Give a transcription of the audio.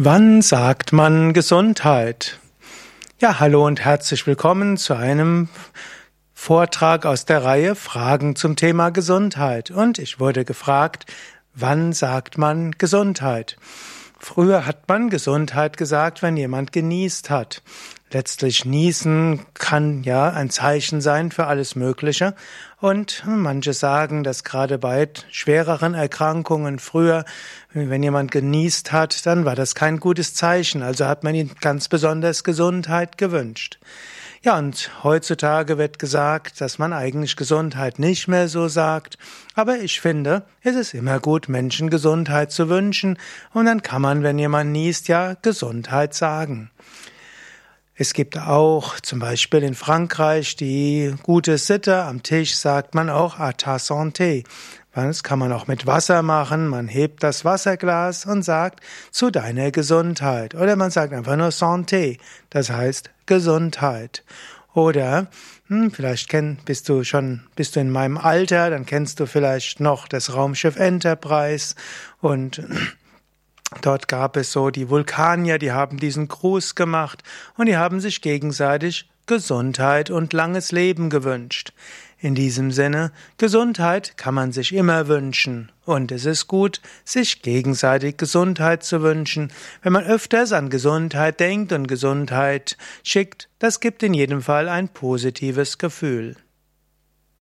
Wann sagt man Gesundheit? Ja, hallo und herzlich willkommen zu einem Vortrag aus der Reihe Fragen zum Thema Gesundheit. Und ich wurde gefragt, wann sagt man Gesundheit? Früher hat man Gesundheit gesagt, wenn jemand genießt hat. Letztlich niesen kann ja ein Zeichen sein für alles Mögliche. Und manche sagen, dass gerade bei schwereren Erkrankungen früher, wenn jemand genießt hat, dann war das kein gutes Zeichen. Also hat man ihm ganz besonders Gesundheit gewünscht. Ja, und heutzutage wird gesagt, dass man eigentlich Gesundheit nicht mehr so sagt. Aber ich finde, es ist immer gut, Menschen Gesundheit zu wünschen. Und dann kann man, wenn jemand niest, ja Gesundheit sagen. Es gibt auch zum Beispiel in Frankreich die gute Sitte. Am Tisch sagt man auch à ta santé. Das kann man auch mit Wasser machen. Man hebt das Wasserglas und sagt zu deiner Gesundheit. Oder man sagt einfach nur santé. Das heißt Gesundheit. Oder hm, vielleicht kenn, bist du schon, bist du in meinem Alter, dann kennst du vielleicht noch das Raumschiff Enterprise und Dort gab es so die Vulkanier, die haben diesen Gruß gemacht und die haben sich gegenseitig Gesundheit und langes Leben gewünscht. In diesem Sinne, Gesundheit kann man sich immer wünschen. Und es ist gut, sich gegenseitig Gesundheit zu wünschen. Wenn man öfters an Gesundheit denkt und Gesundheit schickt, das gibt in jedem Fall ein positives Gefühl.